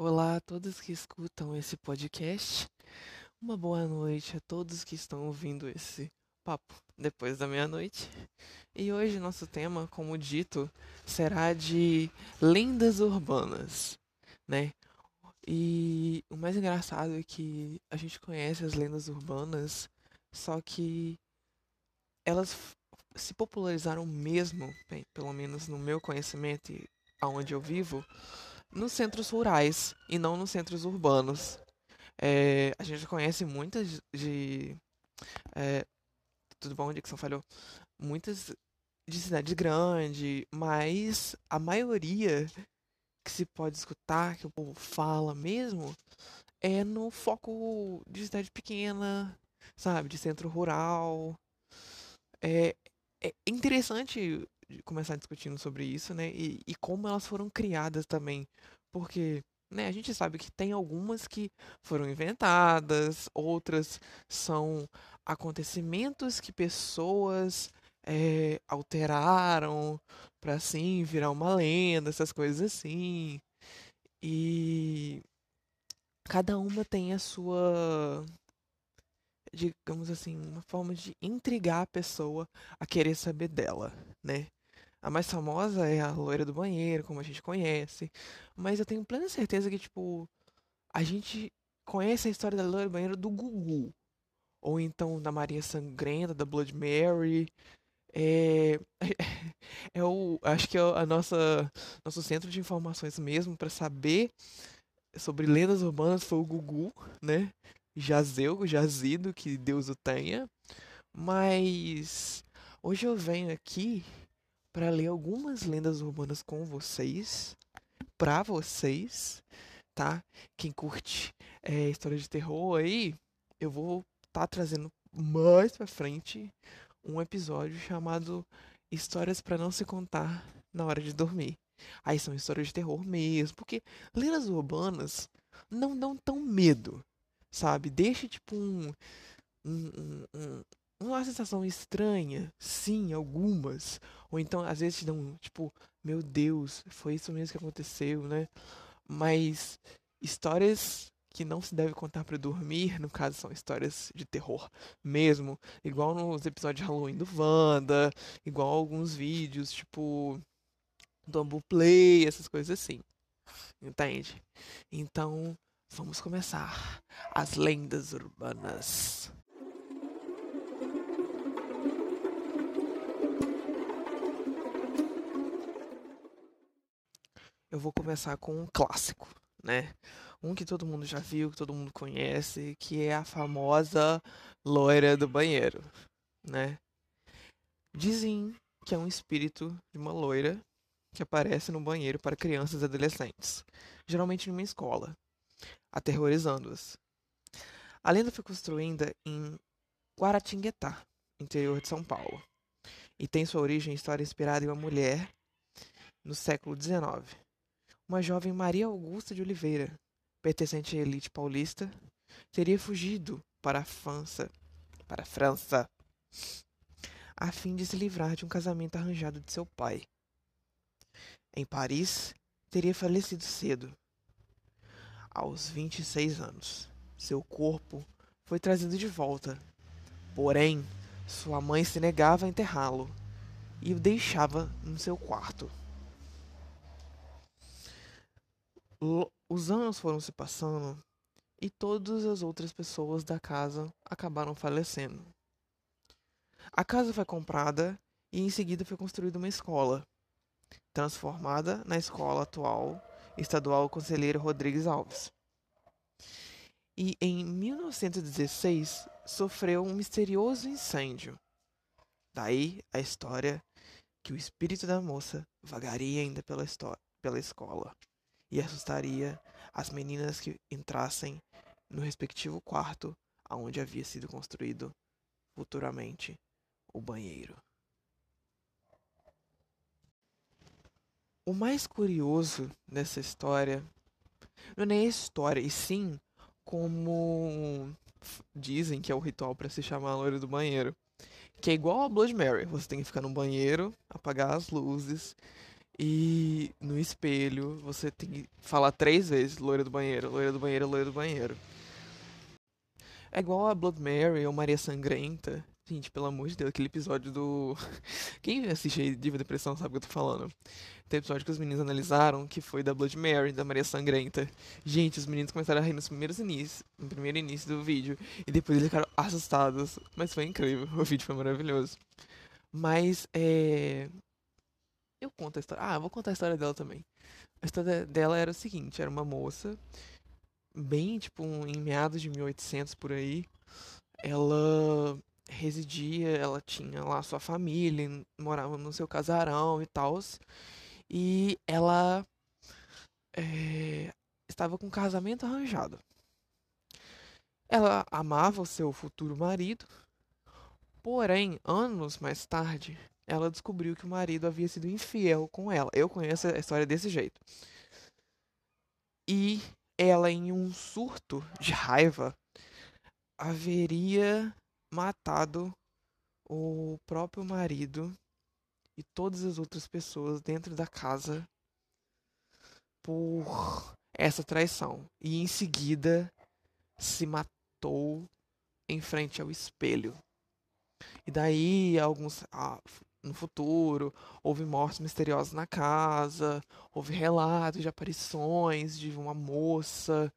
Olá a todos que escutam esse podcast. Uma boa noite a todos que estão ouvindo esse papo depois da meia-noite. E hoje nosso tema, como dito, será de lendas urbanas, né? E o mais engraçado é que a gente conhece as lendas urbanas, só que elas se popularizaram mesmo, bem, pelo menos no meu conhecimento e aonde eu vivo, nos centros rurais e não nos centros urbanos. É, a gente conhece muitas de. É, tudo bom, Dixon falhou? Muitas de cidade grande, mas a maioria que se pode escutar, que o povo fala mesmo, é no foco de cidade pequena, sabe? De centro rural. É, é interessante começar discutindo sobre isso, né? E, e como elas foram criadas também. Porque né, a gente sabe que tem algumas que foram inventadas, outras são acontecimentos que pessoas é, alteraram para assim virar uma lenda, essas coisas assim. E cada uma tem a sua digamos assim, uma forma de intrigar a pessoa a querer saber dela, né? A mais famosa é a loira do banheiro, como a gente conhece. Mas eu tenho plena certeza que, tipo, a gente conhece a história da loira do banheiro do Gugu. Ou então da Maria Sangrenta, da Blood Mary. É, é o, acho que é a nossa nosso centro de informações mesmo para saber sobre lendas urbanas foi o Gugu, né? Jazeu, jazido, que Deus o tenha. Mas hoje eu venho aqui para ler algumas lendas urbanas com vocês, para vocês, tá? Quem curte é, história de terror aí, eu vou estar tá trazendo mais para frente um episódio chamado Histórias para não se contar na hora de dormir. Aí são histórias de terror mesmo, porque lendas urbanas não dão tão medo, sabe? Deixa tipo um, um, um, uma sensação estranha, sim, algumas. Ou então, às vezes, dão, tipo, meu Deus, foi isso mesmo que aconteceu, né? Mas histórias que não se deve contar para dormir, no caso, são histórias de terror mesmo. Igual nos episódios de Halloween do Wanda, igual alguns vídeos, tipo, do Ambu Play, essas coisas assim. Entende? Então, vamos começar as lendas urbanas. Eu vou começar com um clássico, né? Um que todo mundo já viu, que todo mundo conhece, que é a famosa loira do banheiro, né? Dizem que é um espírito de uma loira que aparece no banheiro para crianças e adolescentes, geralmente numa escola, aterrorizando-as. A lenda foi construída em Guaratinguetá, interior de São Paulo, e tem sua origem em história inspirada em uma mulher no século XIX uma jovem Maria Augusta de Oliveira, pertencente à elite paulista, teria fugido para a França, para a França, a fim de se livrar de um casamento arranjado de seu pai. Em Paris, teria falecido cedo, aos 26 anos. Seu corpo foi trazido de volta, porém, sua mãe se negava a enterrá-lo e o deixava no seu quarto. Os anos foram se passando e todas as outras pessoas da casa acabaram falecendo. A casa foi comprada e em seguida foi construída uma escola, transformada na escola atual estadual Conselheiro Rodrigues Alves. E em 1916 sofreu um misterioso incêndio. Daí a história que o espírito da moça vagaria ainda pela, pela escola e assustaria as meninas que entrassem no respectivo quarto aonde havia sido construído futuramente o banheiro. O mais curioso dessa história não é nem a história, e sim como dizem que é o ritual para se chamar a loira do banheiro. Que é igual a Blood Mary. Você tem que ficar no banheiro, apagar as luzes E no espelho você tem que falar três vezes: loira do banheiro, loira do banheiro, loira do banheiro. É igual a Blood Mary ou Maria Sangrenta. Gente, pelo amor de Deus, aquele episódio do. Quem assiste aí Diva Depressão sabe o que eu tô falando. Tem episódio que os meninos analisaram que foi da Blood Mary, da Maria Sangrenta. Gente, os meninos começaram a rir nos primeiros inícios, no primeiro início do vídeo. E depois eles ficaram assustados. Mas foi incrível, o vídeo foi maravilhoso. Mas, é. Eu conto a história. Ah, eu vou contar a história dela também. A história dela era o seguinte: era uma moça, bem tipo em meados de 1800 por aí. Ela residia, ela tinha lá sua família, morava no seu casarão e tal. E ela é, estava com um casamento arranjado. Ela amava o seu futuro marido, porém, anos mais tarde, ela descobriu que o marido havia sido infiel com ela. Eu conheço a história desse jeito. E ela, em um surto de raiva, haveria matado o próprio marido e todas as outras pessoas dentro da casa por essa traição. E em seguida se matou em frente ao espelho. E daí alguns ah, no futuro, houve mortes misteriosas na casa, houve relatos de aparições de uma moça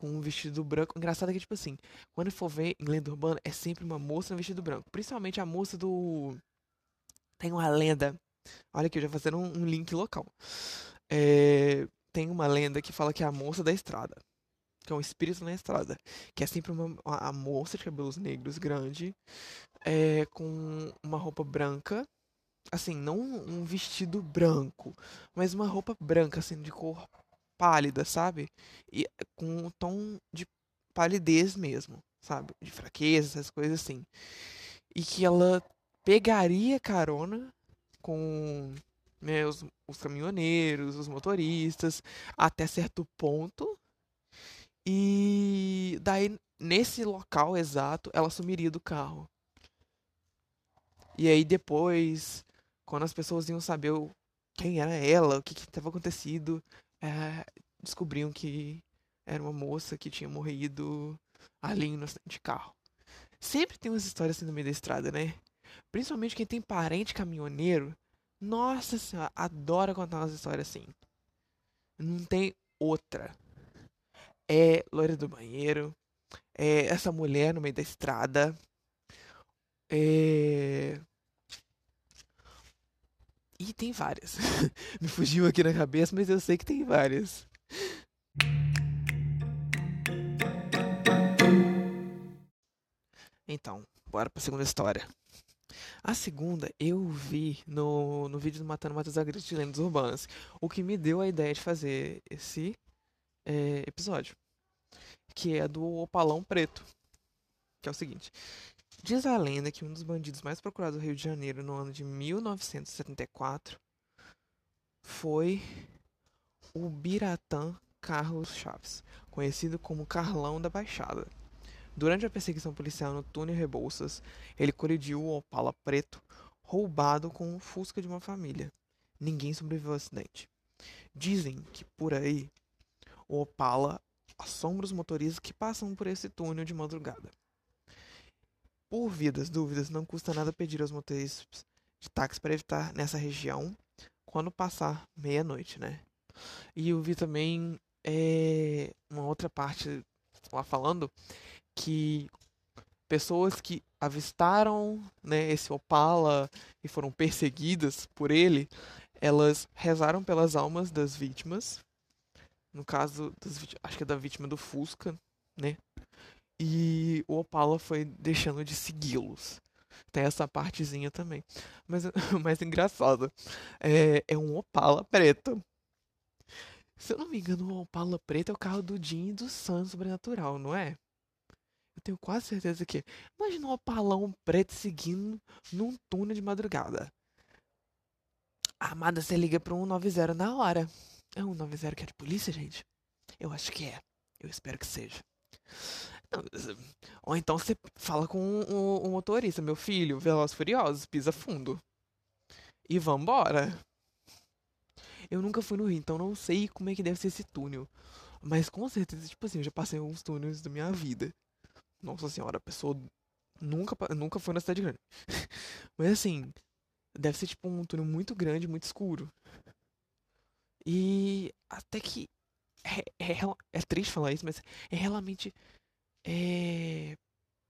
com um vestido branco. Engraçado é que, tipo assim, quando for ver em lenda urbana, é sempre uma moça no vestido branco. Principalmente a moça do. Tem uma lenda. Olha aqui, eu já fazendo um, um link local. É... Tem uma lenda que fala que é a moça da estrada. Que é um espírito na estrada. Que é sempre uma, a moça de cabelos negros grande. É, com uma roupa branca assim, não um vestido branco, mas uma roupa branca, assim, de cor pálida, sabe? E com um tom de palidez mesmo, sabe? De fraqueza, essas coisas assim. E que ela pegaria carona com né, os, os caminhoneiros, os motoristas, até certo ponto. E daí, nesse local exato, ela sumiria do carro. E aí depois quando as pessoas iam saber o, quem era ela, o que estava acontecido, é, descobriam que era uma moça que tinha morrido ali no acidente de carro. Sempre tem umas histórias assim no meio da estrada, né? Principalmente quem tem parente caminhoneiro. Nossa senhora, adora contar umas histórias assim. Não tem outra. É loira do banheiro. É essa mulher no meio da estrada. É tem várias. Me fugiu aqui na cabeça, mas eu sei que tem várias. Então, bora pra segunda história. A segunda eu vi no, no vídeo do Matando Matos Agridos de Lendas Urbanas, o que me deu a ideia de fazer esse é, episódio, que é do Opalão Preto, que é o seguinte: Diz a lenda que um dos bandidos mais procurados do Rio de Janeiro no ano de 1974 foi o Biratã Carlos Chaves, conhecido como Carlão da Baixada. Durante a perseguição policial no túnel Rebouças, ele colidiu o Opala preto roubado com o Fusca de uma família. Ninguém sobreviveu ao acidente. Dizem que por aí o Opala assombra os motoristas que passam por esse túnel de madrugada. Por via das dúvidas, não custa nada pedir aos motoristas de táxi para evitar nessa região quando passar meia-noite, né? E eu vi também é, uma outra parte lá falando que pessoas que avistaram né, esse Opala e foram perseguidas por ele, elas rezaram pelas almas das vítimas. No caso, das, acho que é da vítima do Fusca, né? E o Opala foi deixando de segui-los. Tem essa partezinha também. Mas o mais engraçado é, é um Opala preto. Se eu não me engano, o Opala preto é o carro do Jim e do Sun Sobrenatural, não é? Eu tenho quase certeza que. Imagina um opalão preto seguindo num túnel de madrugada. A amada, você liga pro 190 na hora. É 190 que é de polícia, gente? Eu acho que é. Eu espero que seja. Ou então você fala com o, o motorista, meu filho, Velozes Furiosos, pisa fundo. E vambora. Eu nunca fui no Rio, então não sei como é que deve ser esse túnel. Mas com certeza, tipo assim, eu já passei alguns túneis da minha vida. Nossa senhora, a pessoa nunca, nunca foi na cidade grande. Mas assim, deve ser tipo um túnel muito grande, muito escuro. E até que é, é, é triste falar isso, mas é realmente é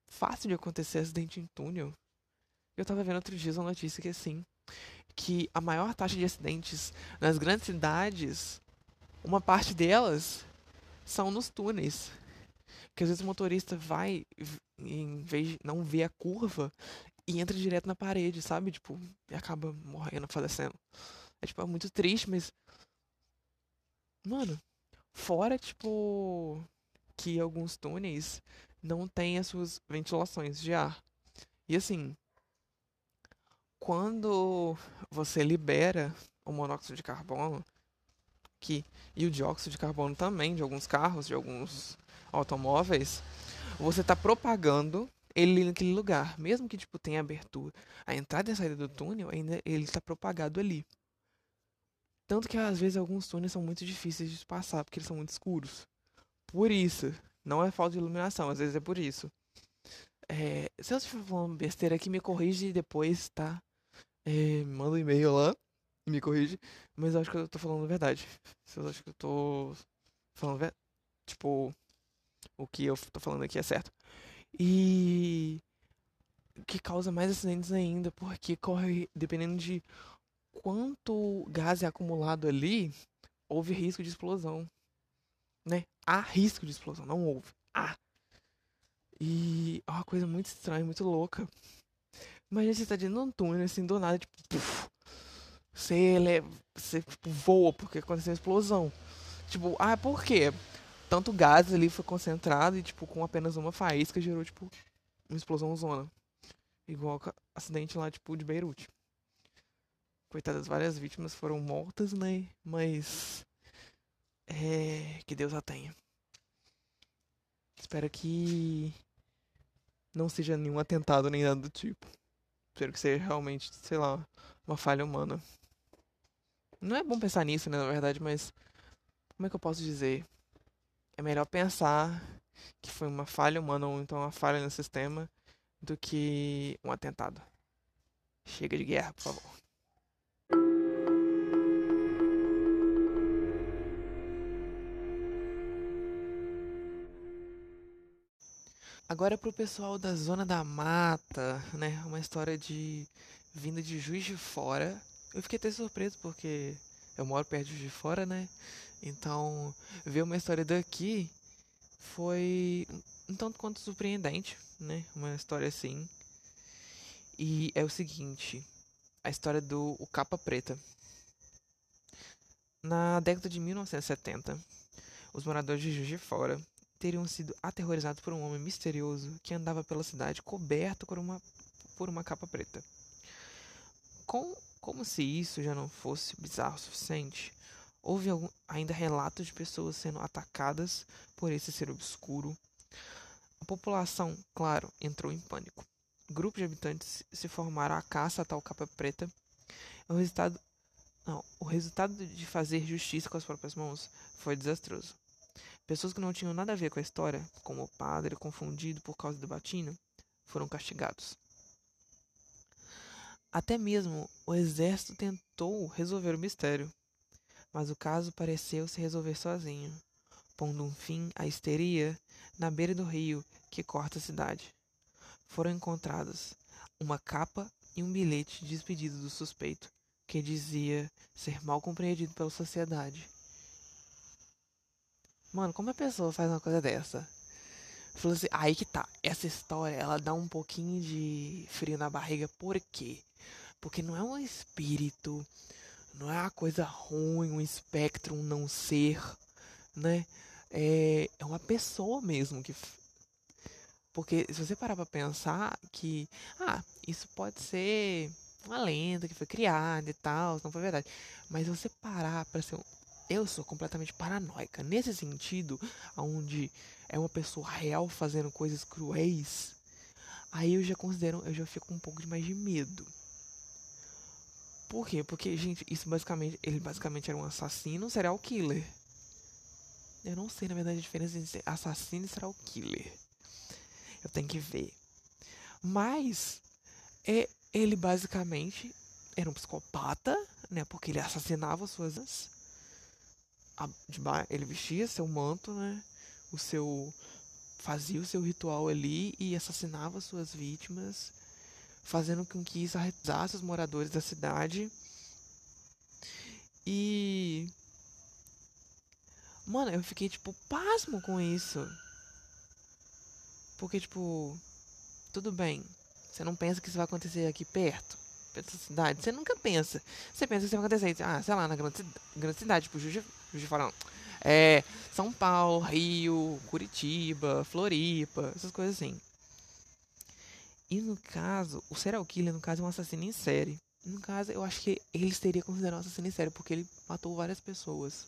fácil de acontecer acidente em túnel. Eu tava vendo outro dia uma notícia que assim, que a maior taxa de acidentes nas grandes cidades, uma parte delas são nos túneis. Que às vezes o motorista vai, em vez de não ver a curva, e entra direto na parede, sabe? Tipo, e acaba morrendo, falecendo. É tipo, é muito triste, mas. Mano, fora, tipo, que alguns túneis não têm as suas ventilações de ar. E assim, quando você libera o monóxido de carbono, que, e o dióxido de carbono também, de alguns carros, de alguns automóveis, você está propagando ele naquele lugar. Mesmo que tipo, tenha abertura, a entrada e a saída do túnel, ainda ele está propagado ali. Tanto que às vezes alguns túneis são muito difíceis de passar, porque eles são muito escuros. Por isso, não é falta de iluminação, às vezes é por isso. É, se eu estiver falando besteira aqui, me corrige depois, tá? É, manda um e-mail lá e me corrige. Mas eu acho que eu tô falando verdade. Se eu acho que eu tô falando, tipo, o que eu tô falando aqui é certo. E que causa mais acidentes ainda, porque corre, dependendo de quanto gás é acumulado ali, houve risco de explosão. Né? Há risco de explosão, não houve. Há. E é uma coisa muito estranha, muito louca. Imagina você tá dentro de um túnel, assim, do nada, tipo, puf, você, você tipo, voa porque aconteceu uma explosão. Tipo, ah, por quê? Tanto gás ali foi concentrado e, tipo, com apenas uma faísca gerou, tipo, uma explosão zona. Igual acidente lá, tipo, de Beirute. Coitadas, várias vítimas foram mortas, né? Mas. É. Que Deus a tenha. Espero que. Não seja nenhum atentado nem nada do tipo. Espero que seja realmente, sei lá, uma falha humana. Não é bom pensar nisso, né, na verdade, mas. Como é que eu posso dizer? É melhor pensar que foi uma falha humana ou então uma falha no sistema do que um atentado. Chega de guerra, por favor. Agora pro pessoal da Zona da Mata, né? Uma história de vinda de Juiz de Fora. Eu fiquei até surpreso porque eu moro perto de Juiz de Fora, né? Então, ver uma história daqui foi um tanto quanto surpreendente, né? Uma história assim. E é o seguinte, a história do o Capa Preta. Na década de 1970, os moradores de Juiz de Fora teriam sido aterrorizados por um homem misterioso que andava pela cidade coberto por uma, por uma capa preta. Com, como se isso já não fosse bizarro o suficiente, houve algum, ainda relatos de pessoas sendo atacadas por esse ser obscuro. A população, claro, entrou em pânico. Grupos de habitantes se formaram à caça a tal capa preta. O resultado, não, o resultado de fazer justiça com as próprias mãos foi desastroso. Pessoas que não tinham nada a ver com a história, como o padre confundido por causa do batina, foram castigados. Até mesmo o exército tentou resolver o mistério, mas o caso pareceu se resolver sozinho, pondo um fim à histeria na beira do rio que corta a cidade. Foram encontrados uma capa e um bilhete de despedida do suspeito, que dizia ser mal compreendido pela sociedade Mano, como a pessoa faz uma coisa dessa? Falou assim, aí que tá. Essa história, ela dá um pouquinho de frio na barriga. Por quê? Porque não é um espírito, não é uma coisa ruim, um espectro, um não ser, né? É, é uma pessoa mesmo que. Porque se você parar pra pensar que, ah, isso pode ser uma lenda que foi criada e tal, não foi verdade. Mas você parar pra ser eu sou completamente paranoica. Nesse sentido, onde é uma pessoa real fazendo coisas cruéis, aí eu já considero, eu já fico com um pouco de mais de medo. Por quê? Porque, gente, isso basicamente. Ele basicamente era um assassino, serial killer. Eu não sei, na verdade, a diferença entre assassino e serial killer. Eu tenho que ver. Mas é, ele basicamente era um psicopata, né? Porque ele assassinava suas. Ele vestia seu manto, né? O seu. Fazia o seu ritual ali e assassinava suas vítimas, fazendo com que isso arredasse os moradores da cidade. E. Mano, eu fiquei, tipo, pasmo com isso. Porque, tipo, tudo bem. Você não pensa que isso vai acontecer aqui perto, perto da cidade. Você nunca pensa. Você pensa que isso vai acontecer, ah, sei lá, na grande, grande cidade, tipo, Juiz de Fora, É, São Paulo, Rio, Curitiba, Floripa, essas coisas assim. E no caso, o serial killer, no caso, é um assassino em série. No caso, eu acho que ele seria considerado um assassino em série, porque ele matou várias pessoas.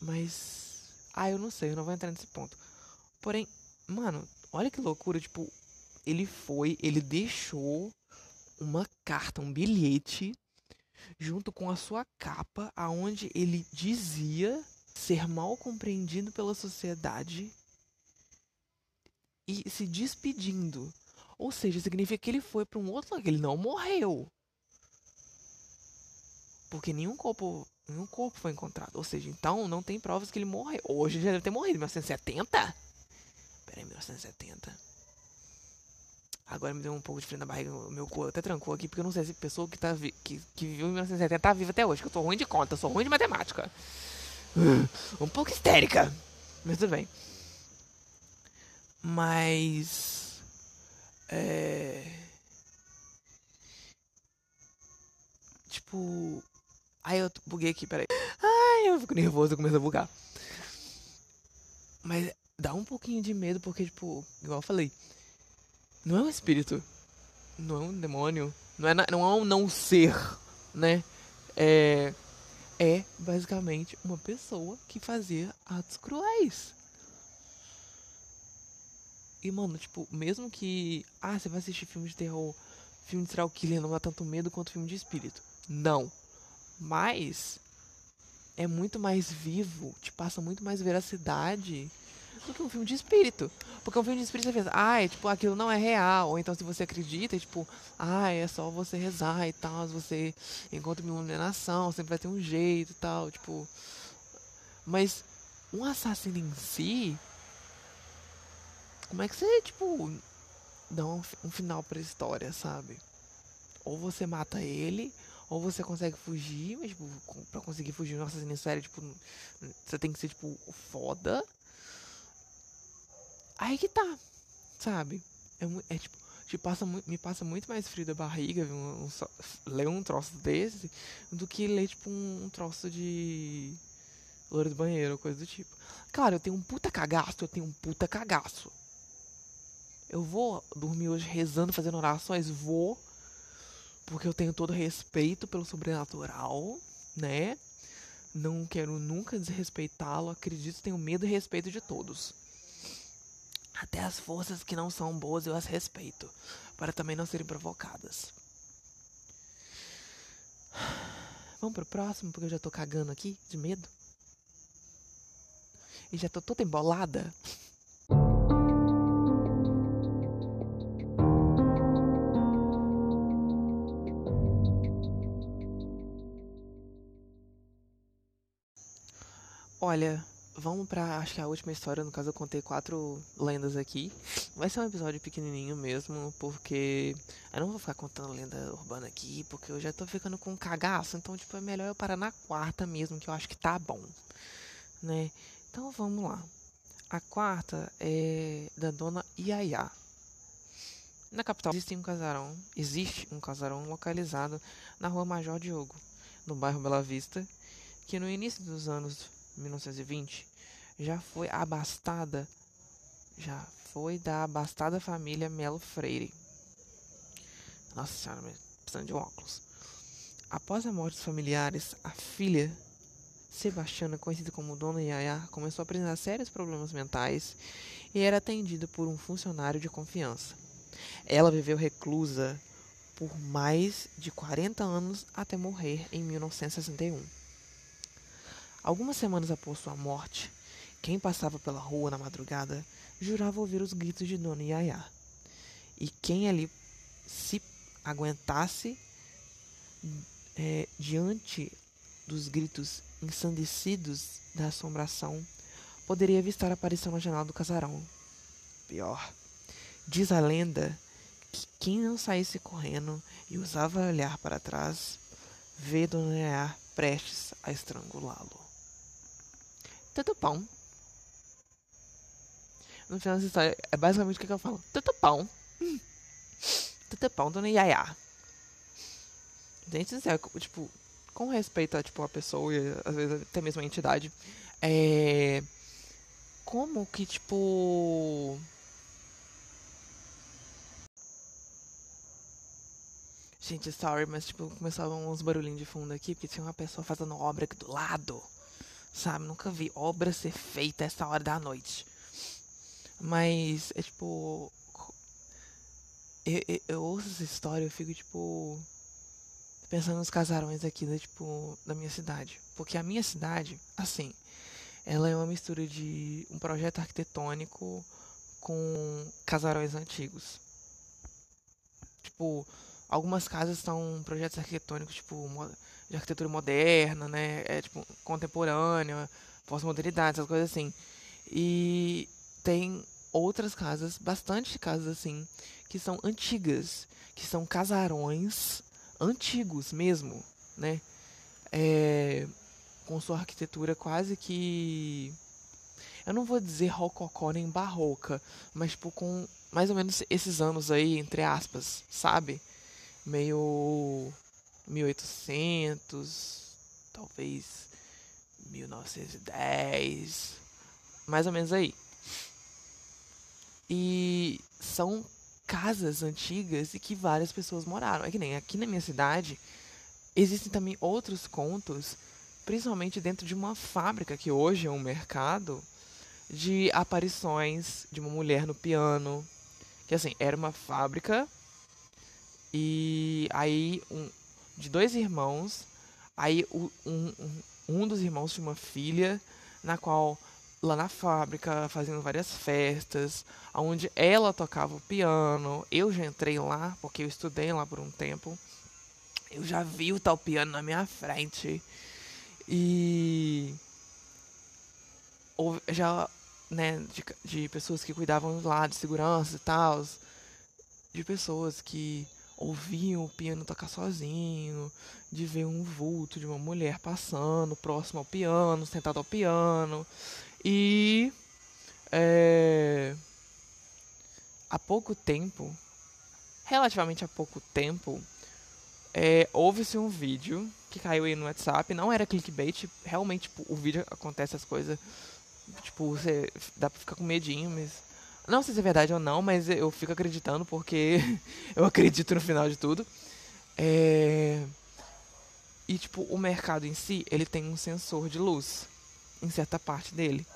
Mas. Ah, eu não sei, eu não vou entrar nesse ponto. Porém, mano, olha que loucura, tipo, ele foi, ele deixou uma carta, um bilhete junto com a sua capa, aonde ele dizia ser mal compreendido pela sociedade e se despedindo. Ou seja, significa que ele foi para um outro lugar, ele não morreu. Porque nenhum corpo, nenhum corpo foi encontrado. Ou seja, então não tem provas que ele morreu. Hoje ele já deve ter morrido, em 1970? Peraí, 1970. Agora me deu um pouco de frio na barriga, meu cu até trancou aqui, porque eu não sei se pessoa que, tá vi que, que viveu em 1970 tá viva até hoje, que eu tô ruim de conta, eu sou ruim de matemática. Um pouco histérica, mas tudo bem. Mas. É. Tipo. Ai, eu buguei aqui, peraí. Ai, eu fico nervoso, eu começo a bugar. Mas dá um pouquinho de medo, porque, tipo, igual eu falei, não é um espírito, não é um demônio, não é, não é um não ser, né? É, é basicamente uma pessoa que fazia atos cruéis. E, mano, tipo, mesmo que. Ah, você vai assistir filme de terror, filme de serial killer, não dá tanto medo quanto filme de espírito. Não. Mas. É muito mais vivo, te passa muito mais veracidade do que um filme de espírito. Porque um filme de espírito você pensa, ah, tipo, aquilo não é real. Ou então se você acredita, tipo, ai, ah, é só você rezar e tal, você encontra uma iluminação, sempre vai ter um jeito e tal, tipo. Mas um assassino em si. Como é que você, tipo, dá um, um final pra história, sabe? Ou você mata ele, ou você consegue fugir, mas, tipo, pra conseguir fugir um assassino em série, tipo, você tem que ser, tipo, foda. Aí que tá, sabe? É, é tipo, te passa, me passa muito mais frio da barriga um, um, ler um troço desse do que ler, tipo, um, um troço de loura do banheiro, coisa do tipo. Claro, eu tenho um puta cagaço, eu tenho um puta cagaço. Eu vou dormir hoje rezando, fazendo orações, vou, porque eu tenho todo respeito pelo sobrenatural, né? Não quero nunca desrespeitá-lo, acredito, tenho medo e respeito de todos. Até as forças que não são boas eu as respeito, para também não serem provocadas. Vamos pro próximo, porque eu já tô cagando aqui, de medo. E já tô toda embolada. Olha, vamos pra, acho que a última história, no caso eu contei quatro lendas aqui. Vai ser um episódio pequenininho mesmo, porque eu não vou ficar contando lenda urbana aqui, porque eu já tô ficando com um cagaço, então tipo é melhor eu parar na quarta mesmo, que eu acho que tá bom, né? Então vamos lá. A quarta é da dona Iaiá. Na capital existe um casarão, existe um casarão localizado na rua Major Diogo, no bairro Bela Vista, que no início dos anos 1920 já foi abastada, já foi da abastada família Melo Freire. Nossa senhora, precisando de um óculos. Após a morte dos familiares, a filha Sebastiana, conhecida como Dona Yaya, começou a apresentar sérios problemas mentais e era atendida por um funcionário de confiança. Ela viveu reclusa por mais de 40 anos até morrer em 1961. Algumas semanas após sua morte, quem passava pela rua na madrugada jurava ouvir os gritos de Dona Yaya. E quem ali se aguentasse é, diante dos gritos ensandecidos da assombração, poderia avistar a aparição na janela do casarão. Pior, diz a lenda que quem não saísse correndo e usava olhar para trás, vê Dona Yaya prestes a estrangulá-lo. Tudo bom. No final dessa história, é basicamente o que, eu falo. Tudo bom. Tudo bom, Dona Yaya. Gente, tipo, com respeito a, tipo, a pessoa e às vezes até mesmo a entidade, é... Como que, tipo... Gente, sorry, mas tipo, começavam uns barulhinhos de fundo aqui, porque tinha uma pessoa fazendo obra aqui do lado. Sabe? Nunca vi obra ser feita essa hora da noite. Mas é tipo. Eu, eu, eu ouço essa história eu fico, tipo pensando nos casarões aqui da, tipo, da minha cidade. Porque a minha cidade, assim, ela é uma mistura de um projeto arquitetônico com casarões antigos. Tipo, algumas casas são projetos arquitetônicos, tipo, de arquitetura moderna, né? É, tipo, contemporânea, pós-modernidade, essas coisas assim. E tem outras casas, bastante casas assim, que são antigas, que são casarões antigos mesmo, né? É, com sua arquitetura quase que eu não vou dizer rococó nem barroca, mas tipo com mais ou menos esses anos aí, entre aspas, sabe? Meio 1800, talvez 1910, mais ou menos aí. E são casas antigas e que várias pessoas moraram. É que nem aqui na minha cidade existem também outros contos, principalmente dentro de uma fábrica que hoje é um mercado de aparições de uma mulher no piano, que assim, era uma fábrica e aí um, de dois irmãos, aí um, um, um dos irmãos tinha uma filha na qual lá na fábrica, fazendo várias festas, onde ela tocava o piano. Eu já entrei lá, porque eu estudei lá por um tempo. Eu já vi o tal piano na minha frente. E já, né, de, de pessoas que cuidavam lá de segurança e tal, de pessoas que ouviam o piano tocar sozinho, de ver um vulto de uma mulher passando próximo ao piano, sentado ao piano. E é, há pouco tempo, relativamente há pouco tempo, é, houve-se um vídeo que caiu aí no WhatsApp, não era clickbait, realmente tipo, o vídeo acontece as coisas, tipo, você dá pra ficar com medinho, mas não sei se é verdade ou não, mas eu fico acreditando porque eu acredito no final de tudo. É... E tipo, o mercado em si, ele tem um sensor de luz em certa parte dele.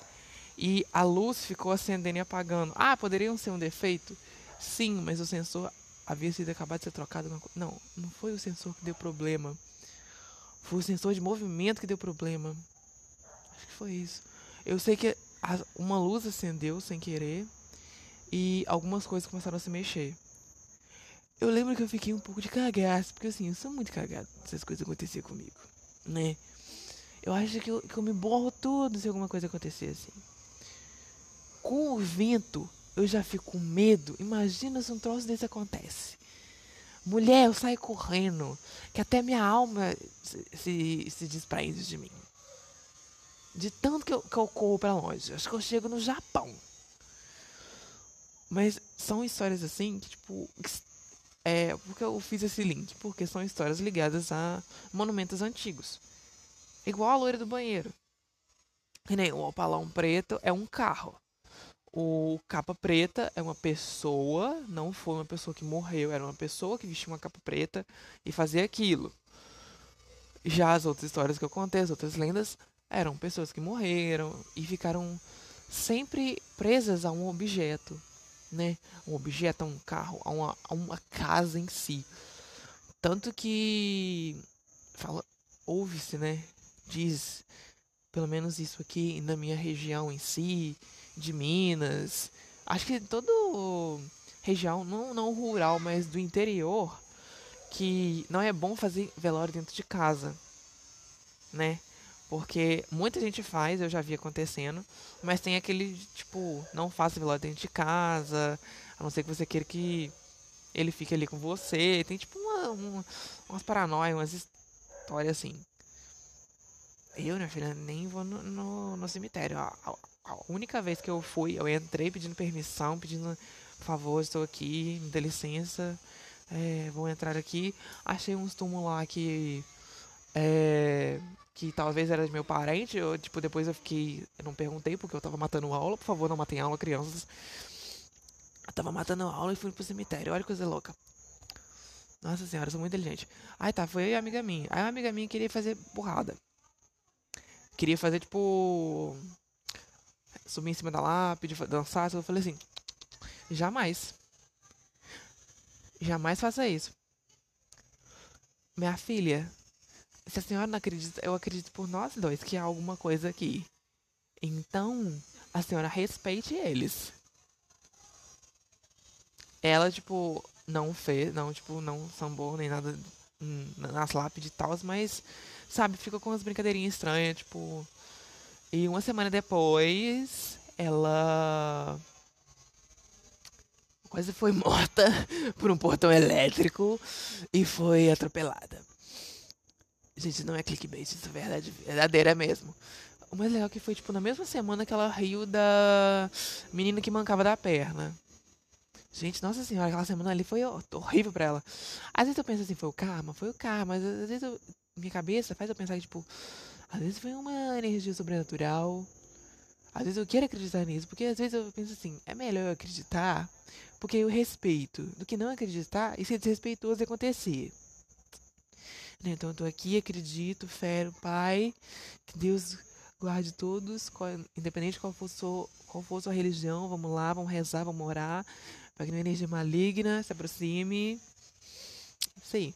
E a luz ficou acendendo e apagando. Ah, poderia ser um defeito? Sim, mas o sensor havia sido acabado de ser trocado. Não, não foi o sensor que deu problema. Foi o sensor de movimento que deu problema. Acho que foi isso. Eu sei que uma luz acendeu sem querer e algumas coisas começaram a se mexer. Eu lembro que eu fiquei um pouco de cagaço, porque assim, eu sou muito cagado se essas coisas acontecerem comigo, né? Eu acho que eu, que eu me borro tudo se alguma coisa acontecer assim. Com o vento, eu já fico com medo. Imagina se um troço desse acontece. Mulher, eu saio correndo, que até minha alma se, se, se desprende de mim. De tanto que eu, que eu corro para longe. Acho que eu chego no Japão. Mas são histórias assim que, tipo. É, porque eu fiz esse link? Porque são histórias ligadas a monumentos antigos. Igual a loira do banheiro. Que nem o opalão preto é um carro. O capa preta é uma pessoa, não foi uma pessoa que morreu, era uma pessoa que vestia uma capa preta e fazia aquilo. Já as outras histórias que eu contei, as outras lendas, eram pessoas que morreram e ficaram sempre presas a um objeto, né? Um objeto, um carro, a uma, a uma casa em si. Tanto que fala, ouve-se, né? Diz, pelo menos isso aqui na minha região em si, de Minas. Acho que todo região, não, não rural, mas do interior, que não é bom fazer velório dentro de casa, né? Porque muita gente faz, eu já vi acontecendo, mas tem aquele, tipo, não faça velório dentro de casa, a não ser que você queira que ele fique ali com você. Tem, tipo, uma, uma, umas paranoias, umas histórias assim. Eu, minha filha, nem vou no, no, no cemitério. A, a, a, única vez que eu fui, eu entrei pedindo permissão, pedindo, por favor, estou aqui, me dê licença, é, vou entrar aqui. Achei uns túmulos lá que. É, que talvez era de meu parente, eu, tipo, depois eu fiquei, eu não perguntei porque eu tava matando aula, por favor, não matem aula, crianças. Eu tava matando aula e fui pro cemitério, olha que coisa louca. Nossa senhora, eu sou muito inteligente. Aí tá, foi eu e a amiga minha. Aí a amiga minha queria fazer porrada. Queria fazer, tipo, subir em cima da lápide, dançar, eu falei assim, jamais. Jamais faça isso. Minha filha, se a senhora não acredita, eu acredito por nós dois que há alguma coisa aqui. Então, a senhora respeite eles. Ela, tipo, não fez, não, tipo, não sambou nem nada nas lápides e tal, mas, sabe, ficou com umas brincadeirinhas estranhas, tipo. E uma semana depois, ela quase foi morta por um portão elétrico e foi atropelada. Gente, não é clickbait, isso é verdade, verdadeira mesmo. O mais legal é que foi, tipo, na mesma semana que ela riu da menina que mancava da perna. Gente, nossa senhora, aquela semana ali foi horrível pra ela. Às vezes eu penso assim, foi o karma? Foi o karma. Às vezes eu, minha cabeça faz eu pensar que, tipo, às vezes foi uma energia sobrenatural. Às vezes eu quero acreditar nisso, porque às vezes eu penso assim, é melhor eu acreditar, porque eu respeito, do que não acreditar e ser desrespeitoso e acontecer. Né? Então eu tô aqui, acredito, fé no Pai, que Deus guarde todos, independente de qual for, sua, qual for sua religião, vamos lá, vamos rezar, vamos orar, para que uma energia maligna se aproxime. Sim.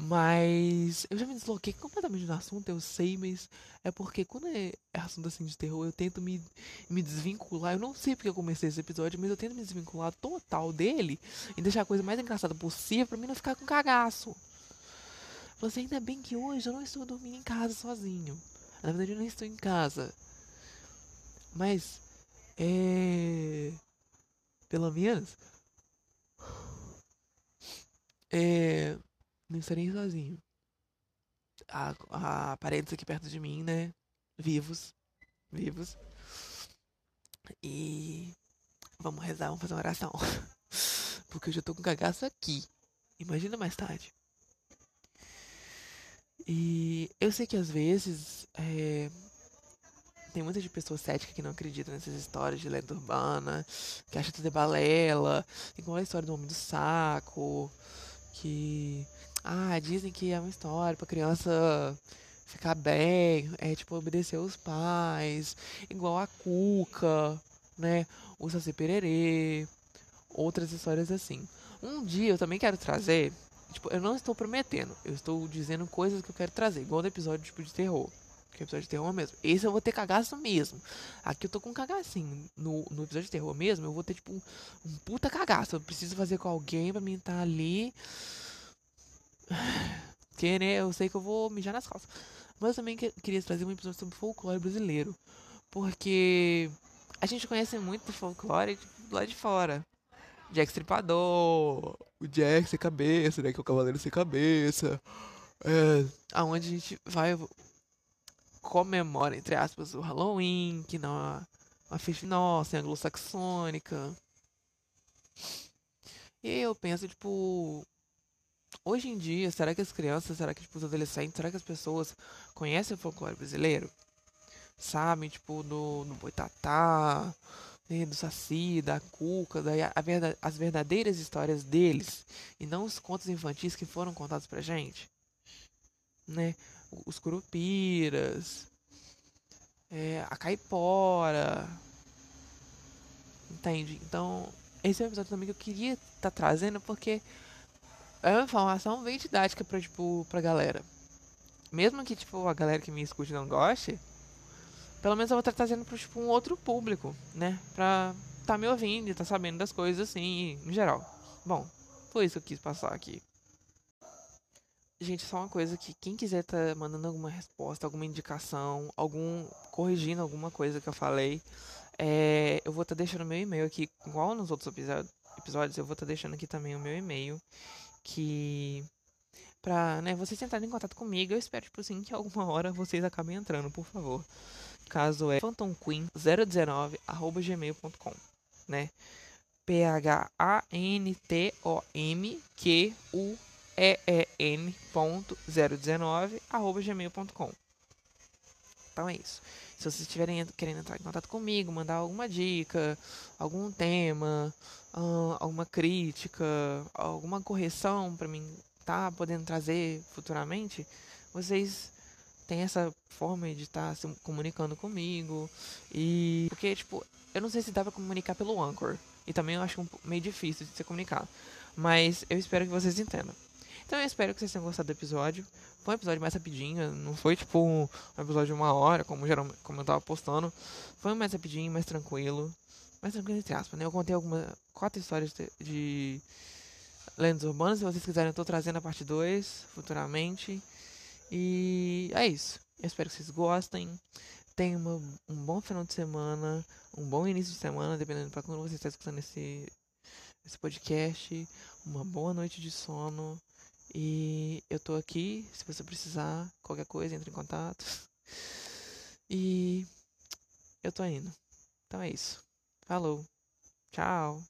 Mas eu já me desloquei completamente do assunto, eu sei, mas é porque quando é, é assunto assim de terror, eu tento me, me desvincular. Eu não sei porque eu comecei esse episódio, mas eu tento me desvincular total dele e deixar a coisa mais engraçada possível para mim não ficar com cagaço. Você ainda bem que hoje eu não estou dormindo em casa sozinho. Na verdade, eu não estou em casa. Mas, é. Pelo menos. É. Não estarei sozinho. Há, há parentes aqui perto de mim, né? Vivos. Vivos. E. Vamos rezar, vamos fazer uma oração. Porque eu já tô com cagaço aqui. Imagina mais tarde. E eu sei que às vezes é, tem muita de pessoas céticas que não acreditam nessas histórias de lenda urbana, que acha tudo é balela, igual a história do homem do saco, que ah, dizem que é uma história pra criança ficar bem, é tipo obedecer os pais, igual a Cuca, né? O Saci Pererê, outras histórias assim. Um dia eu também quero trazer Tipo, eu não estou prometendo. Eu estou dizendo coisas que eu quero trazer. Igual no episódio tipo, de terror. Que é episódio de terror mesmo. Esse eu vou ter cagaço mesmo. Aqui eu tô com cagacinho. No, no episódio de terror mesmo, eu vou ter, tipo, um, um puta cagaço. Eu preciso fazer com alguém pra mim estar tá ali. Porque, né, eu sei que eu vou mijar nas calças. Mas eu também que, queria trazer um episódio sobre folclore brasileiro. Porque a gente conhece muito do folclore tipo, lá de fora. Jack Stripador, o Jack sem cabeça, né? Que é o Cavaleiro sem cabeça. É, aonde a gente vai comemora, entre aspas, o Halloween, que não é uma festa nossa, é anglo-saxônica. E eu penso, tipo, hoje em dia, será que as crianças, será que tipo, os adolescentes, será que as pessoas conhecem o folclore brasileiro? Sabem, tipo, do, do Boitatá, né, do Saci, da Cuca, da, a, a, as verdadeiras histórias deles e não os contos infantis que foram contados pra gente, né? Os curupiras, é, a caipora, entende? Então, esse é um episódio também que eu queria estar tá trazendo porque é uma informação bem didática pra, tipo, pra galera. Mesmo que, tipo, a galera que me escute não goste, pelo menos eu vou estar trazendo para tipo, um outro público, né? Pra tá me ouvindo e tá sabendo das coisas assim, em geral. Bom, foi isso que eu quis passar aqui. Gente, só uma coisa que quem quiser tá mandando alguma resposta, alguma indicação, algum corrigindo alguma coisa que eu falei, é, eu vou estar tá deixando meu e-mail aqui, igual nos outros episódios, eu vou estar tá deixando aqui também o meu e-mail, que pra, né, vocês entrarem em contato comigo, eu espero, tipo assim, que alguma hora vocês acabem entrando, por favor. Caso é phantomqueen019 né? P H A N T O M Q U E E N ponto 019 arroba gmail.com. Então é isso. Se vocês estiverem querendo entrar em contato comigo, mandar alguma dica, algum tema, alguma crítica, alguma correção para mim tá podendo trazer futuramente, vocês têm essa forma de estar tá se comunicando comigo. E. Porque, tipo, eu não sei se dá pra comunicar pelo Anchor. E também eu acho meio difícil de ser comunicado. Mas eu espero que vocês entendam. Então eu espero que vocês tenham gostado do episódio. Foi um episódio mais rapidinho, não foi tipo um, episódio de uma hora, como, geralmente, como eu tava postando. Foi mais rapidinho, mais tranquilo. Mais tranquilo entre aspas, né? Eu contei algumas quatro histórias de, de lendas urbanas. Se vocês quiserem, eu tô trazendo a parte 2 futuramente. E é isso. Eu espero que vocês gostem. Tenham uma, um bom final de semana, um bom início de semana, dependendo para quando você está escutando esse, esse podcast. Uma boa noite de sono. E eu tô aqui, se você precisar, qualquer coisa, entre em contato. E eu tô indo. Então é isso. Falou. Tchau.